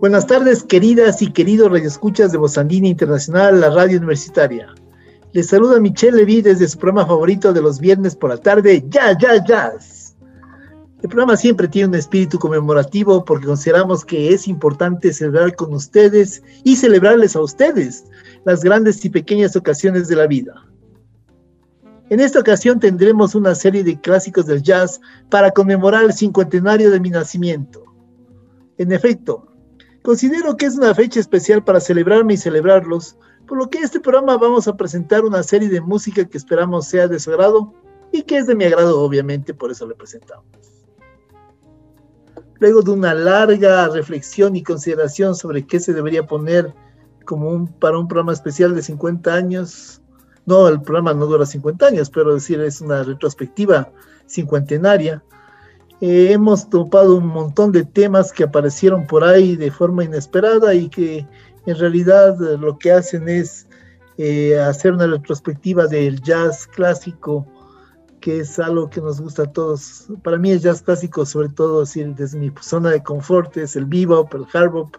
Buenas tardes, queridas y queridos radioescuchas de Bozandina Internacional, la radio universitaria. Les saluda Michelle Levy desde su programa favorito de los viernes por la tarde, Ya, Ya, Jazz. El programa siempre tiene un espíritu conmemorativo porque consideramos que es importante celebrar con ustedes y celebrarles a ustedes las grandes y pequeñas ocasiones de la vida. En esta ocasión tendremos una serie de clásicos del jazz para conmemorar el cincuentenario de mi nacimiento. En efecto, Considero que es una fecha especial para celebrarme y celebrarlos, por lo que este programa vamos a presentar una serie de música que esperamos sea de su agrado y que es de mi agrado, obviamente, por eso le presentamos. Luego de una larga reflexión y consideración sobre qué se debería poner como para un programa especial de 50 años, no, el programa no dura 50 años, pero decir, es una retrospectiva cincuentenaria, eh, hemos topado un montón de temas que aparecieron por ahí de forma inesperada y que en realidad eh, lo que hacen es eh, hacer una retrospectiva del jazz clásico, que es algo que nos gusta a todos. Para mí el jazz clásico, sobre todo desde mi zona de confort, es el bebop, el hard bop,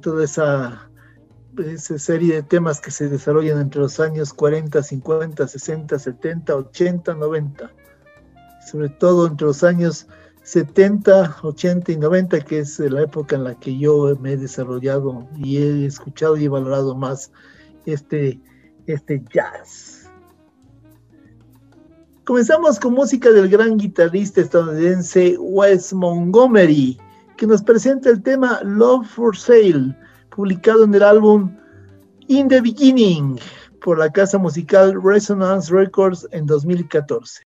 toda esa serie de temas que se desarrollan entre los años 40, 50, 60, 70, 80, 90 sobre todo entre los años 70, 80 y 90, que es la época en la que yo me he desarrollado y he escuchado y valorado más este, este jazz. Comenzamos con música del gran guitarrista estadounidense Wes Montgomery, que nos presenta el tema Love for Sale, publicado en el álbum In the Beginning por la casa musical Resonance Records en 2014.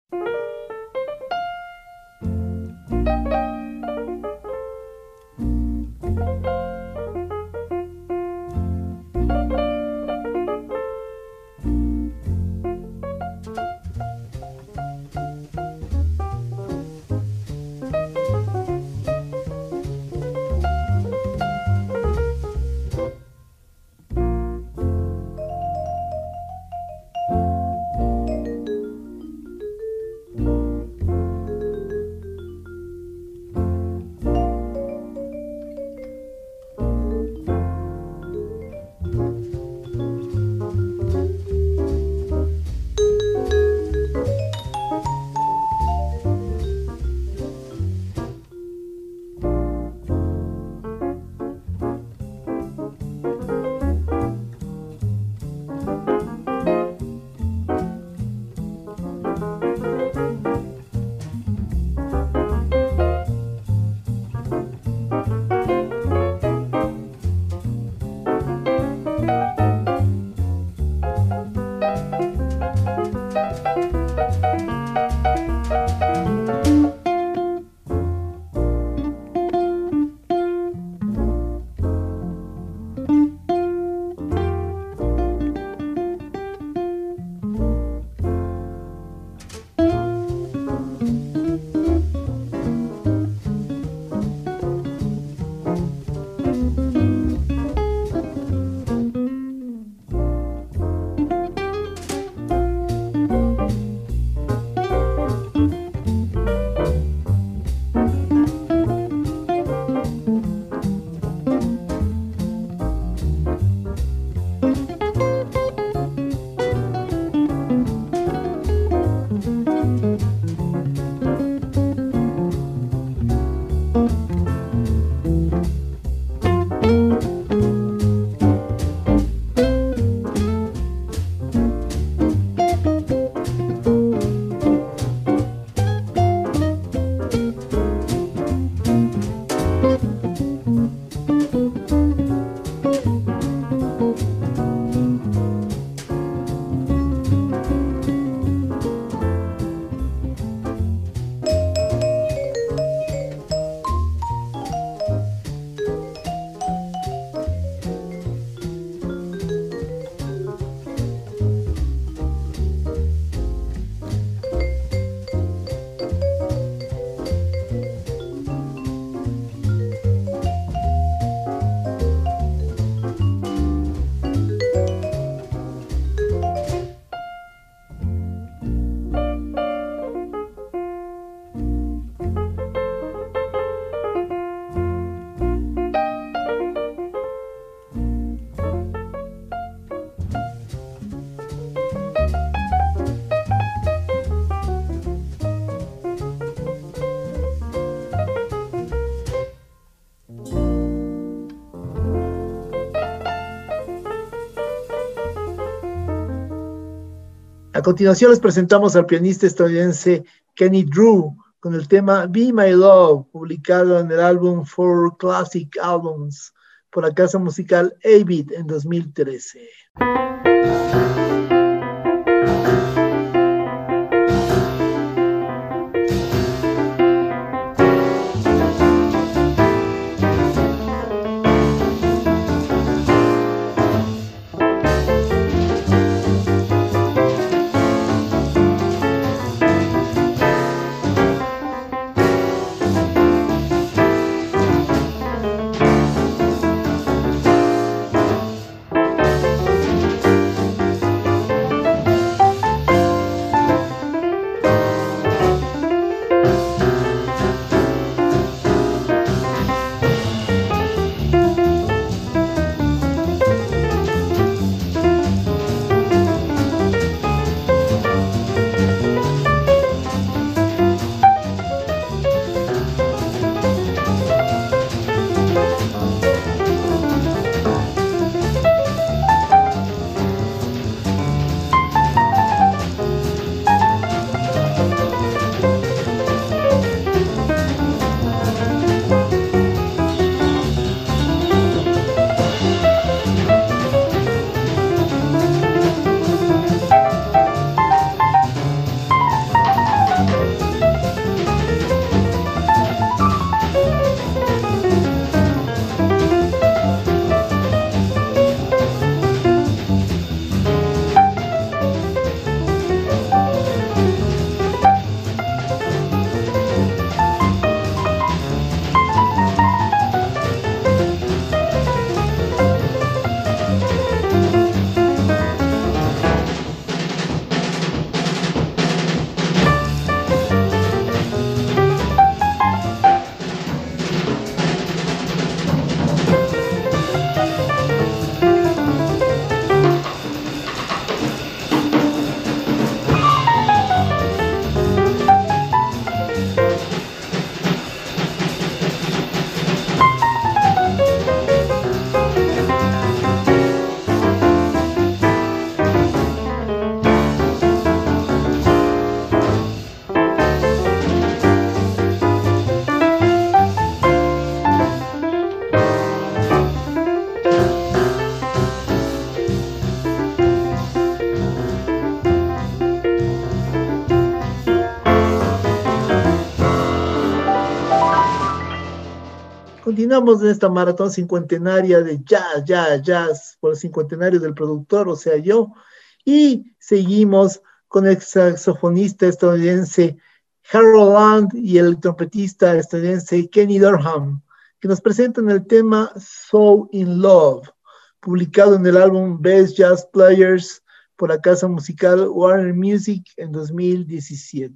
A continuación les presentamos al pianista estadounidense Kenny Drew con el tema Be My Love, publicado en el álbum Four Classic Albums por la casa musical Avid en 2013. En esta maratón cincuentenaria de jazz, jazz, jazz, por el cincuentenario del productor, o sea, yo, y seguimos con el saxofonista estadounidense Harold Land y el trompetista estadounidense Kenny Durham, que nos presentan el tema So in Love, publicado en el álbum Best Jazz Players por la casa musical Warner Music en 2017.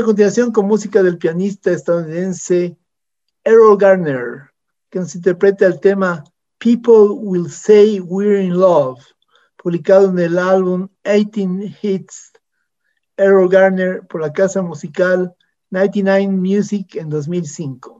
A continuación con música del pianista estadounidense Errol Garner, que nos interpreta el tema People Will Say We're in Love, publicado en el álbum 18 Hits Errol Garner por la casa musical 99 Music en 2005.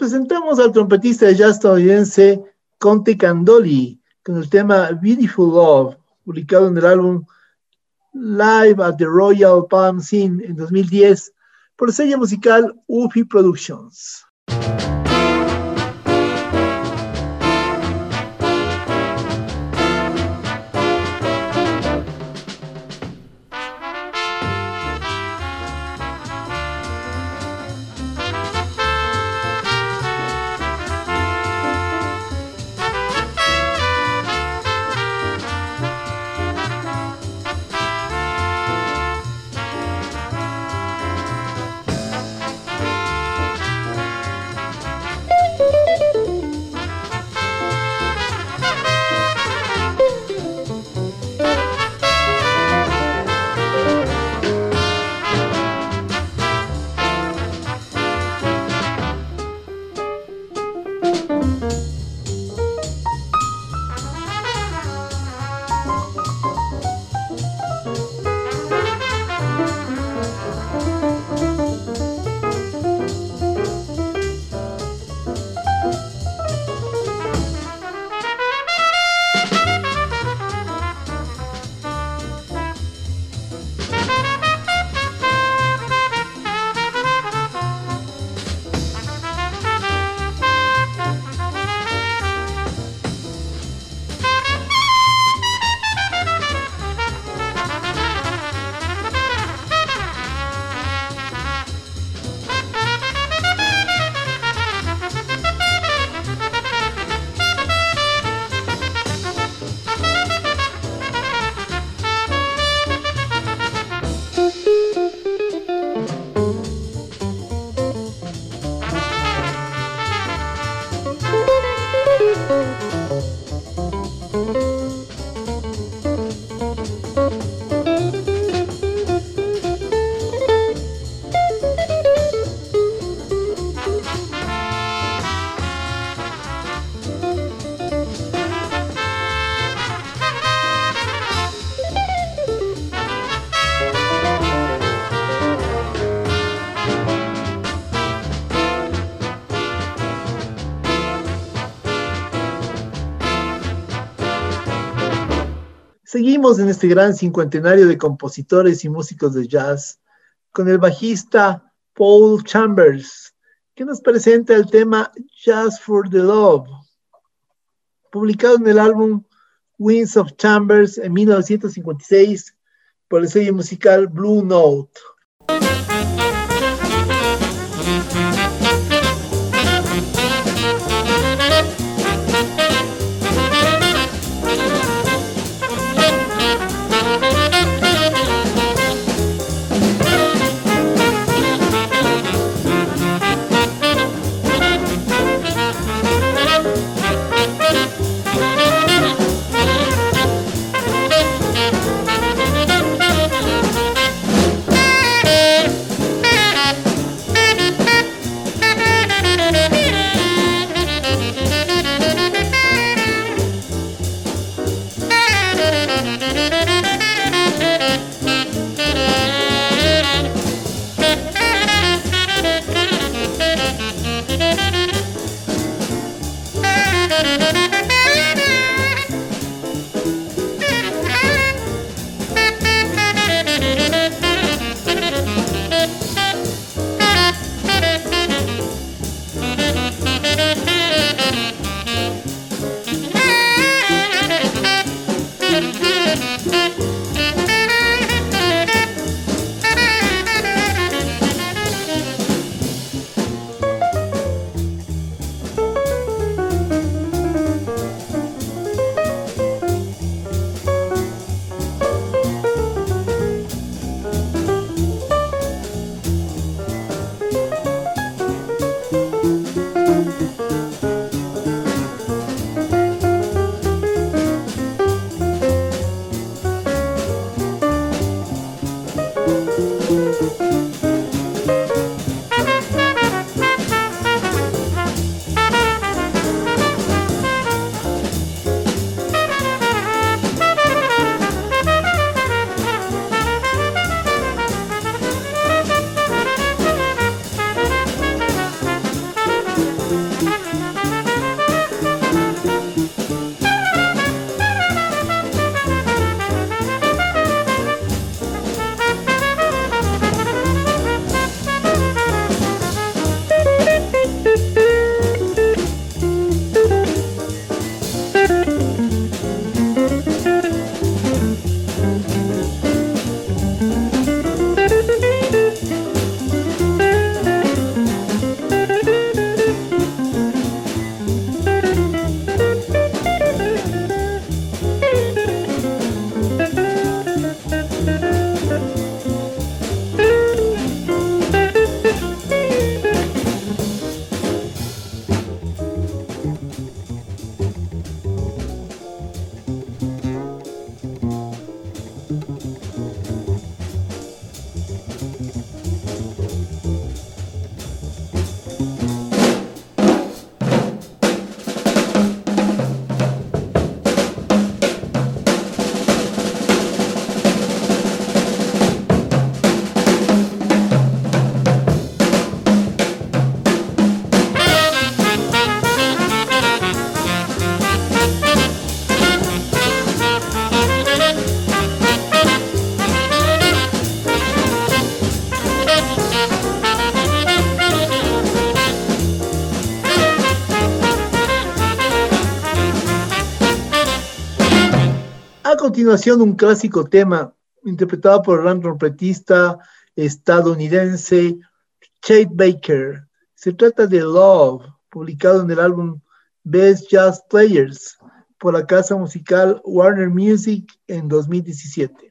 Presentamos al trompetista de jazz estadounidense Conte Candoli con el tema Beautiful Love, publicado en el álbum Live at the Royal Palm Scene en 2010 por el sello musical UFI Productions. Seguimos en este gran cincuentenario de compositores y músicos de jazz con el bajista Paul Chambers, que nos presenta el tema Jazz for the Love, publicado en el álbum Winds of Chambers en 1956 por el sello musical Blue Note. Continuación un clásico tema interpretado por el gran trompetista estadounidense Chet Baker. Se trata de Love, publicado en el álbum Best Jazz Players por la casa musical Warner Music en 2017.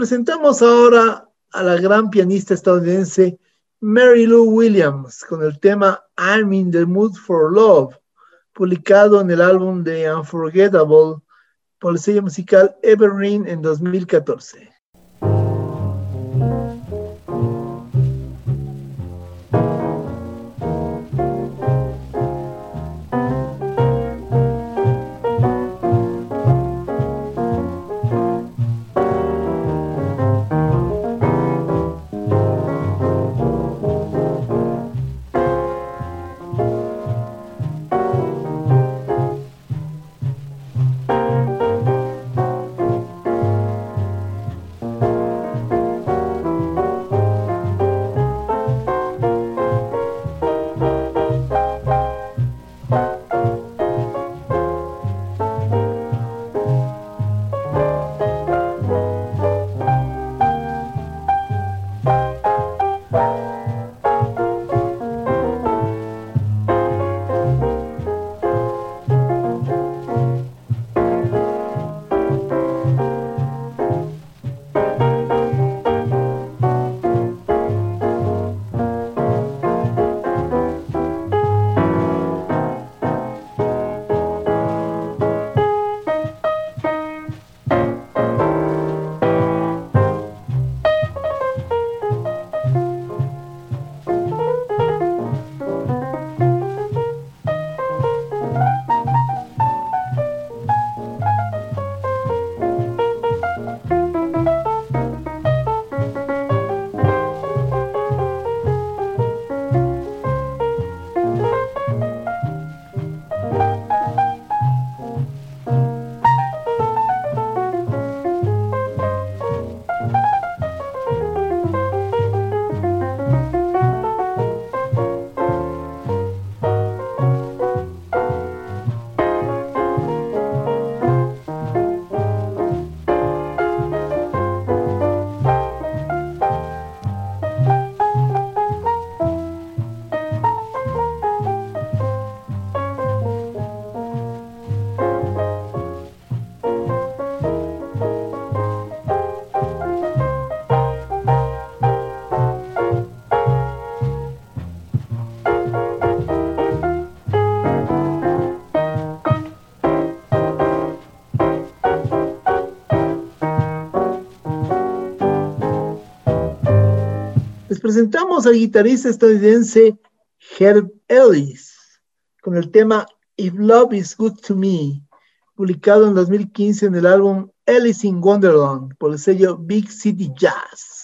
Escuchemos ahora a la gran pianista estadounidense Mary Lou Williams con el tema I'm in the Mood for Love, publicado en el álbum de Unforgettable por el sello musical Evergreen en 2014. Presentamos al guitarrista estadounidense Herb Ellis con el tema If Love Is Good to Me, publicado en 2015 en el álbum Ellis in Wonderland por el sello Big City Jazz.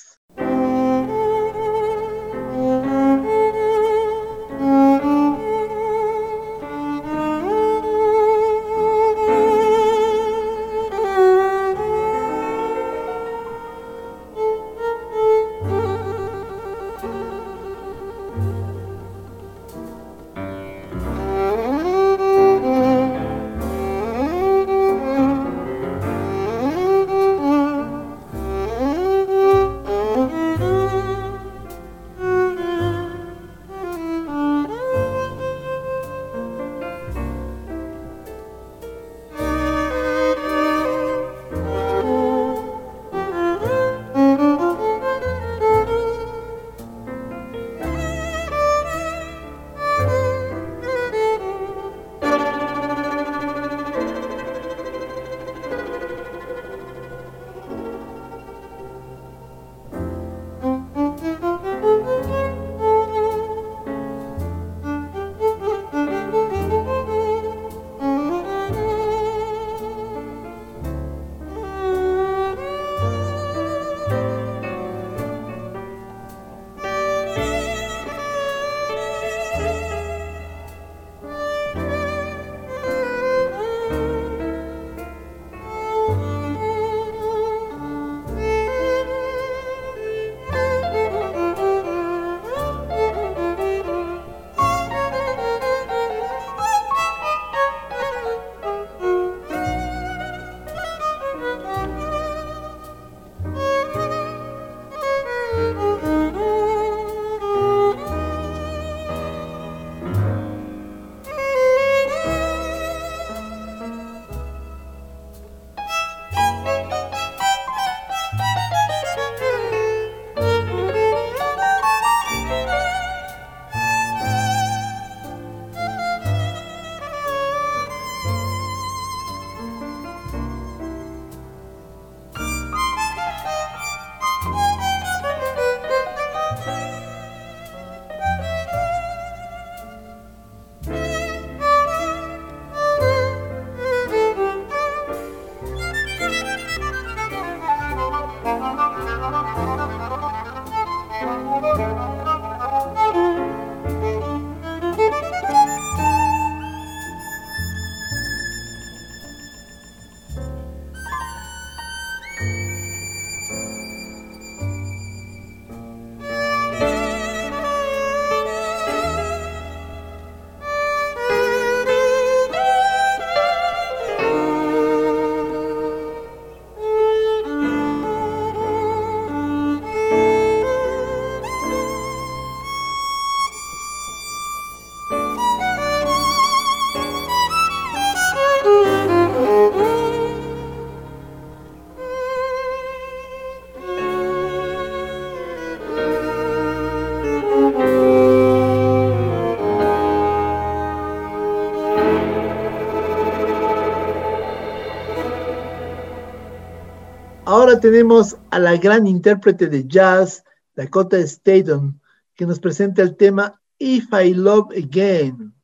Tenemos a la gran intérprete de jazz, Dakota Staton, que nos presenta el tema If I Love Again,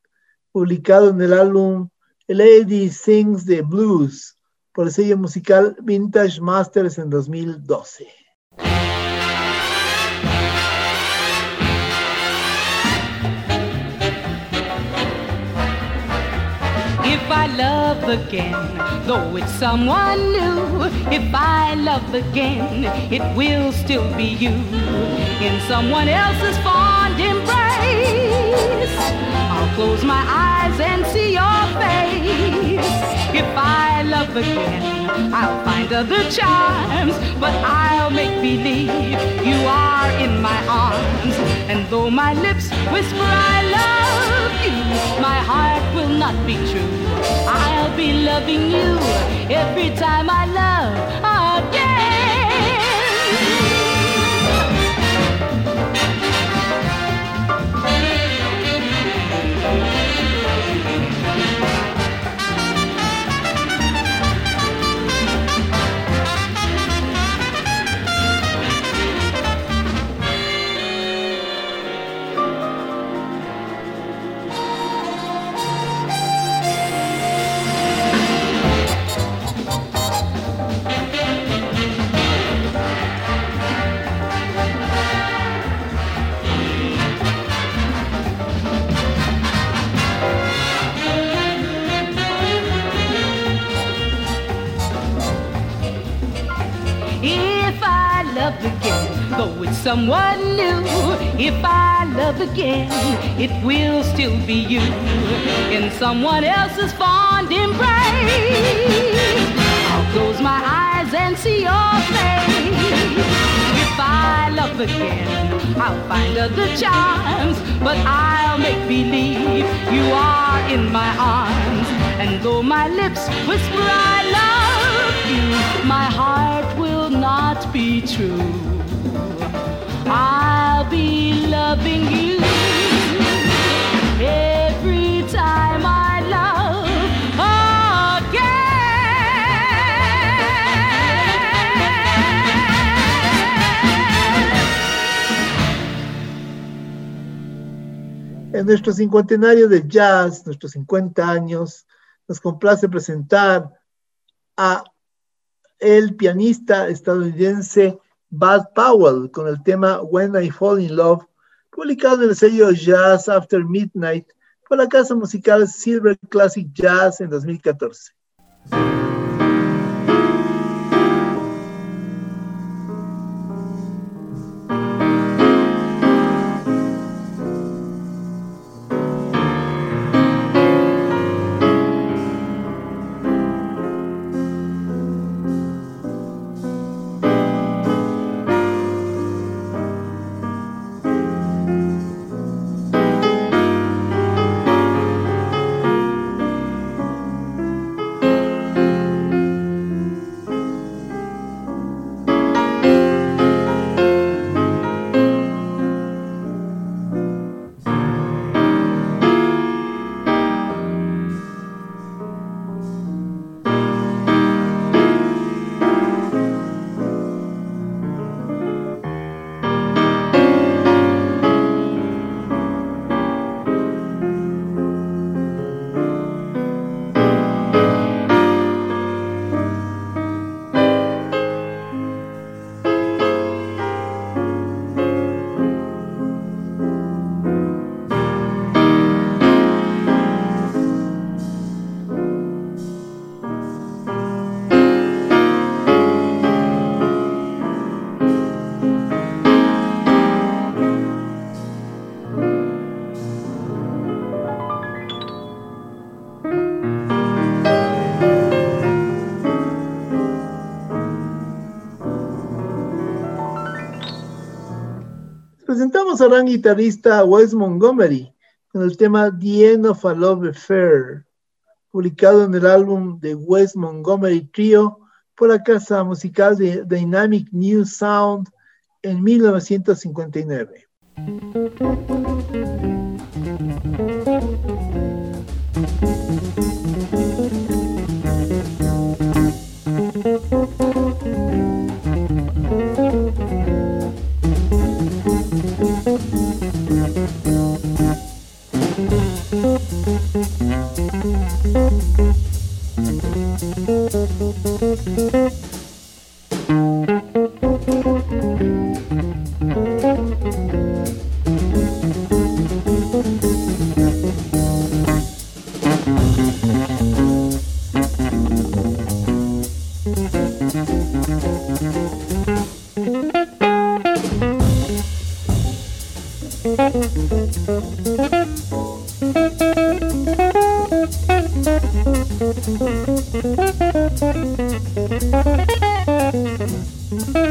publicado en el álbum Lady Sings the Blues por el sello musical Vintage Masters en 2012. If I love again, though it's someone new, if I love again, it will still be you in someone else's fond embrace. I'll close my eyes and see your face. If I love again, I'll find other charms, but I'll make believe you are in my arms. And though my lips whisper I love you, my heart will not be true. I'll be loving you every time I love again. Someone new. If I love again, it will still be you in someone else's fond embrace. I'll close my eyes and see your face. If I love again, I'll find other charms, but I'll make believe you are in my arms. And though my lips whisper I love you, my heart will not be true. En nuestro cincuentenario de jazz, nuestros 50 años, nos complace presentar a el pianista estadounidense Bud Powell con el tema When I Fall in Love, publicado en el sello Jazz After Midnight por la casa musical Silver Classic Jazz en 2014. Presentamos al gran guitarrista Wes Montgomery con el tema The End of a Love Affair, publicado en el álbum de Wes Montgomery Trio por la casa musical de Dynamic New Sound en 1959. Mm-hmm.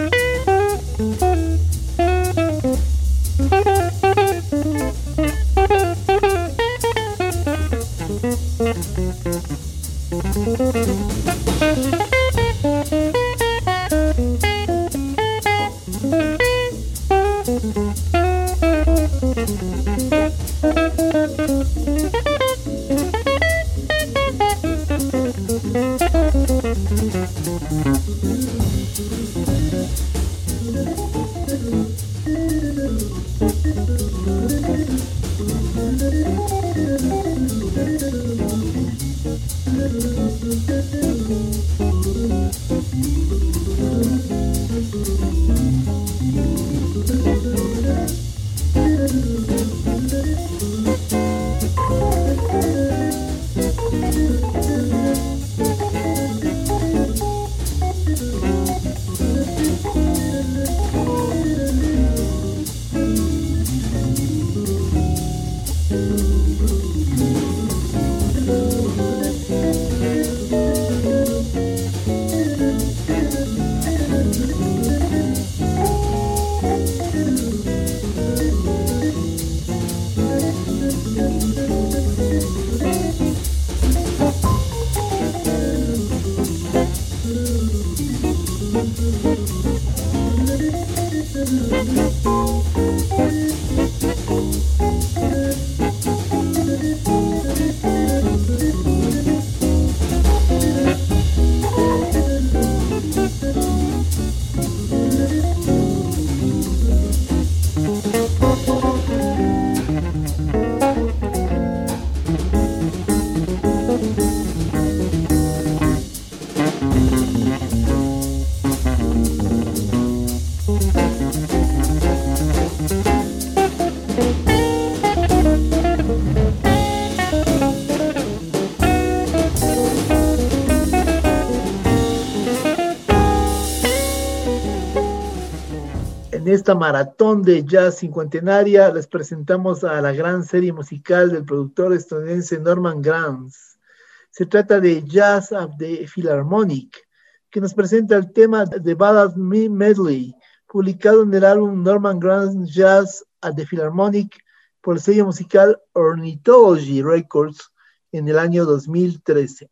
Esta maratón de jazz cincuentenaria les presentamos a la gran serie musical del productor estadounidense Norman Granz. Se trata de Jazz of the Philharmonic, que nos presenta el tema de Ballad Me Medley, publicado en el álbum Norman Granz Jazz at the Philharmonic por el sello musical Ornithology Records en el año 2013.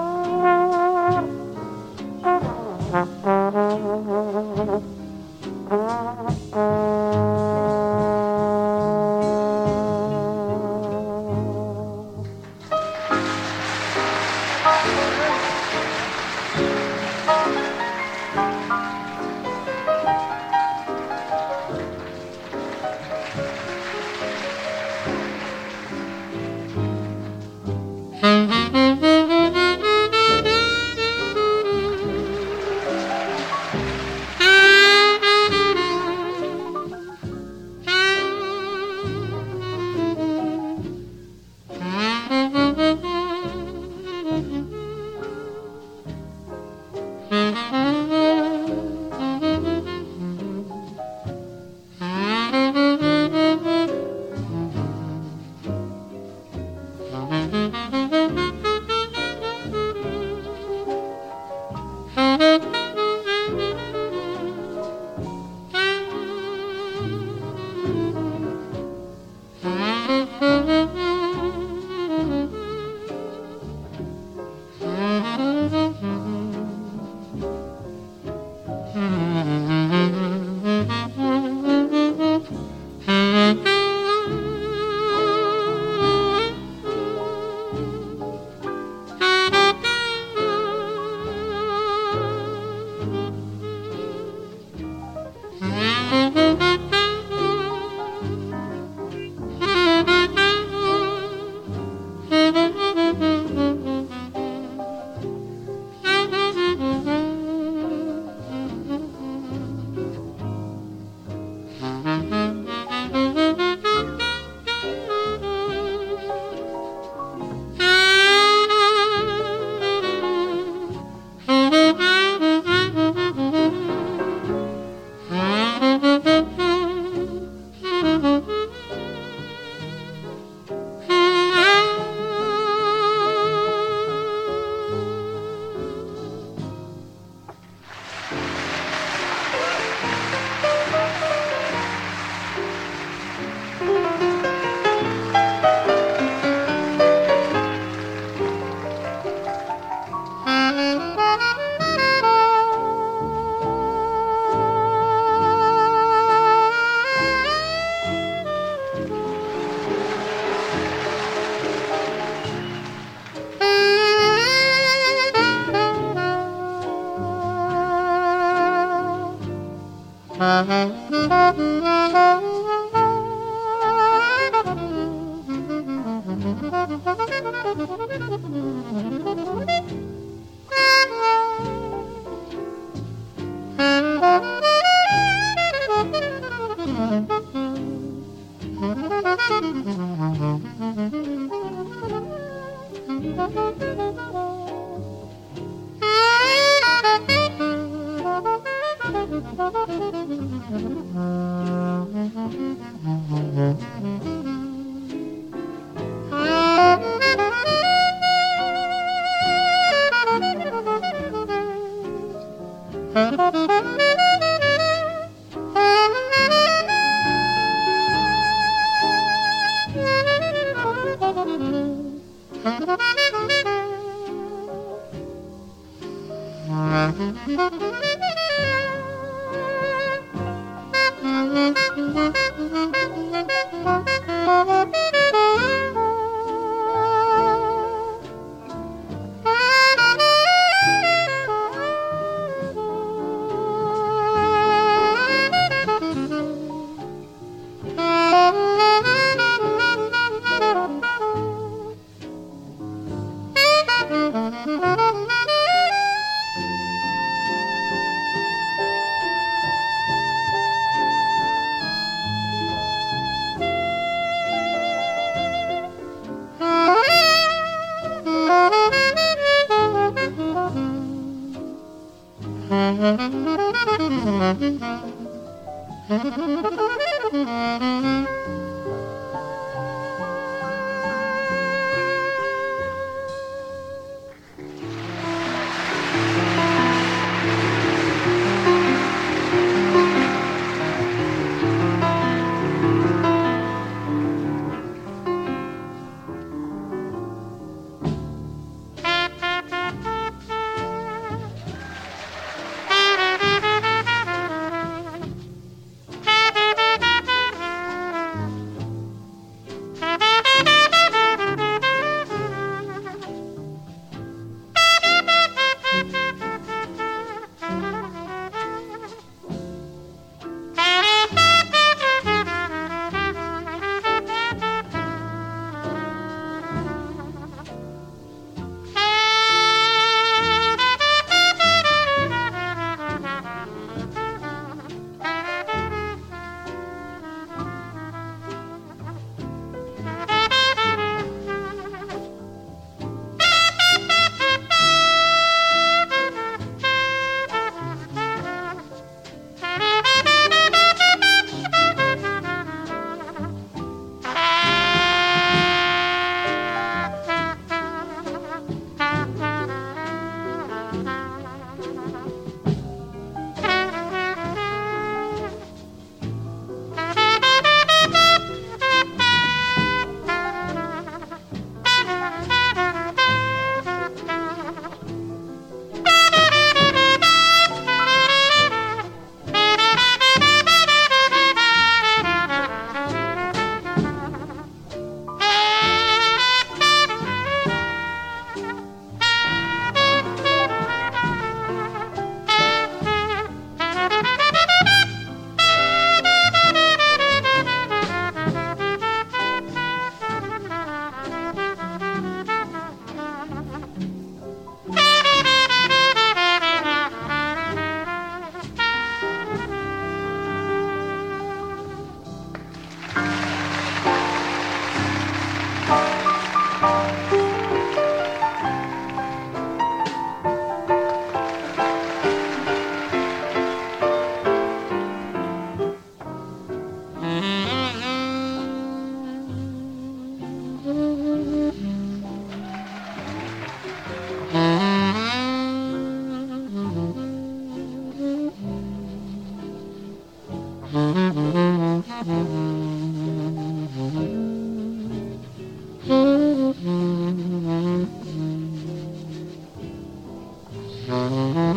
Mm-hmm.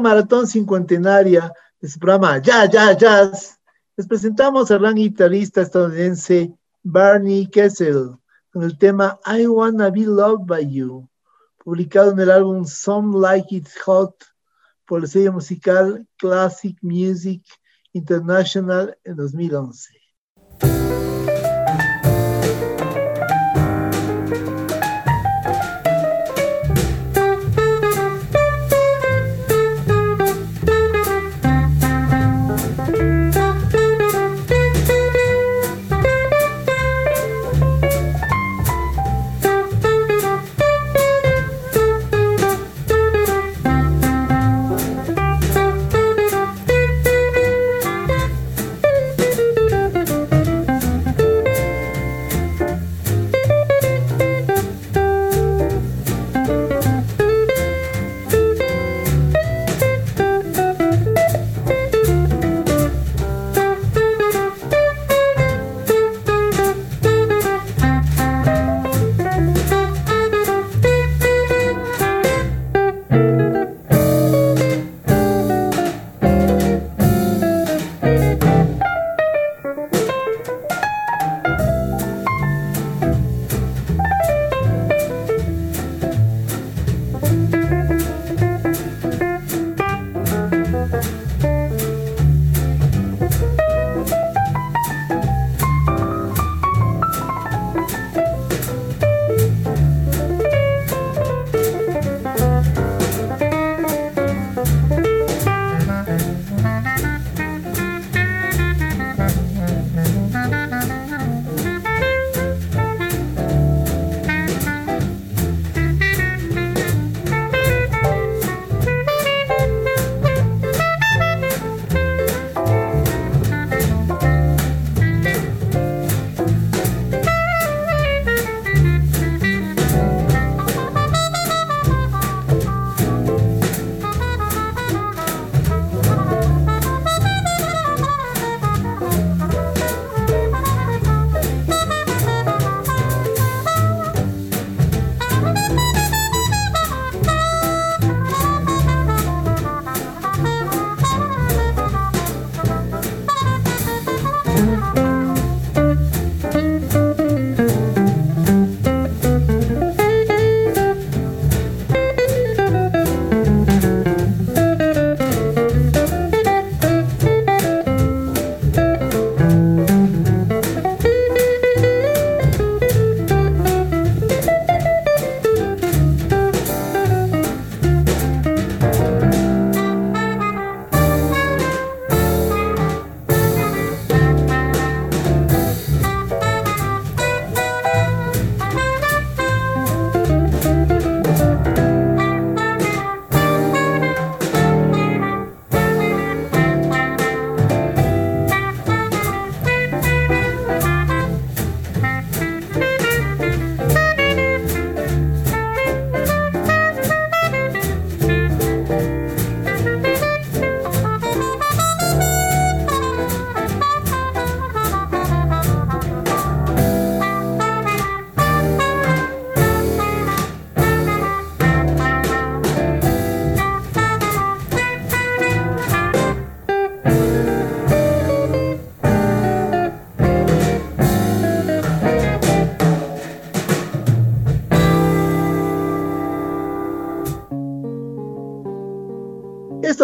Maratón cincuentenaria de su programa Ya, Ya, Jazz, les presentamos al gran guitarrista estadounidense Barney Kessel con el tema I Wanna Be Loved by You, publicado en el álbum Some Like It Hot por el sello musical Classic Music International en 2011.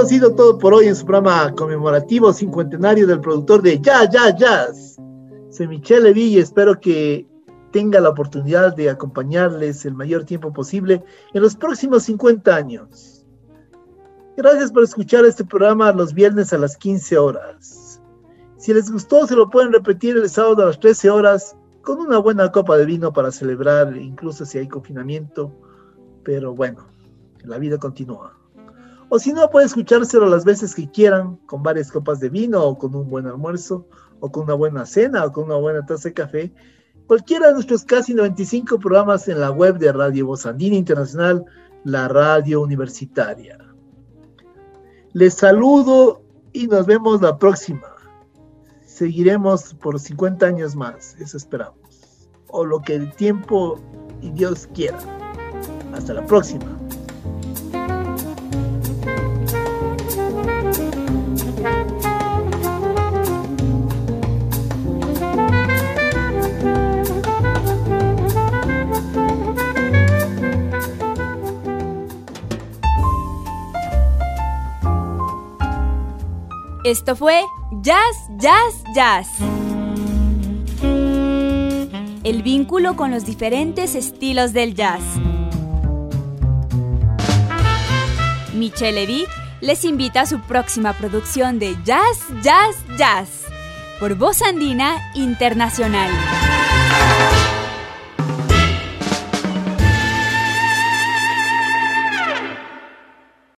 Sido todo por hoy en su programa conmemorativo cincuentenario del productor de Ya, Ya, Jazz. Soy Michelle Levy y espero que tenga la oportunidad de acompañarles el mayor tiempo posible en los próximos 50 años. Gracias por escuchar este programa los viernes a las 15 horas. Si les gustó, se lo pueden repetir el sábado a las 13 horas con una buena copa de vino para celebrar, incluso si hay confinamiento. Pero bueno, la vida continúa. O si no, puede escuchárselo las veces que quieran, con varias copas de vino, o con un buen almuerzo, o con una buena cena, o con una buena taza de café. Cualquiera de nuestros casi 95 programas en la web de Radio Voz Andina Internacional, la radio universitaria. Les saludo y nos vemos la próxima. Seguiremos por 50 años más, eso esperamos. O lo que el tiempo y Dios quiera. Hasta la próxima. Esto fue Jazz, Jazz, Jazz. El vínculo con los diferentes estilos del jazz. Michelle Edic les invita a su próxima producción de Jazz, Jazz, Jazz por Voz Andina Internacional.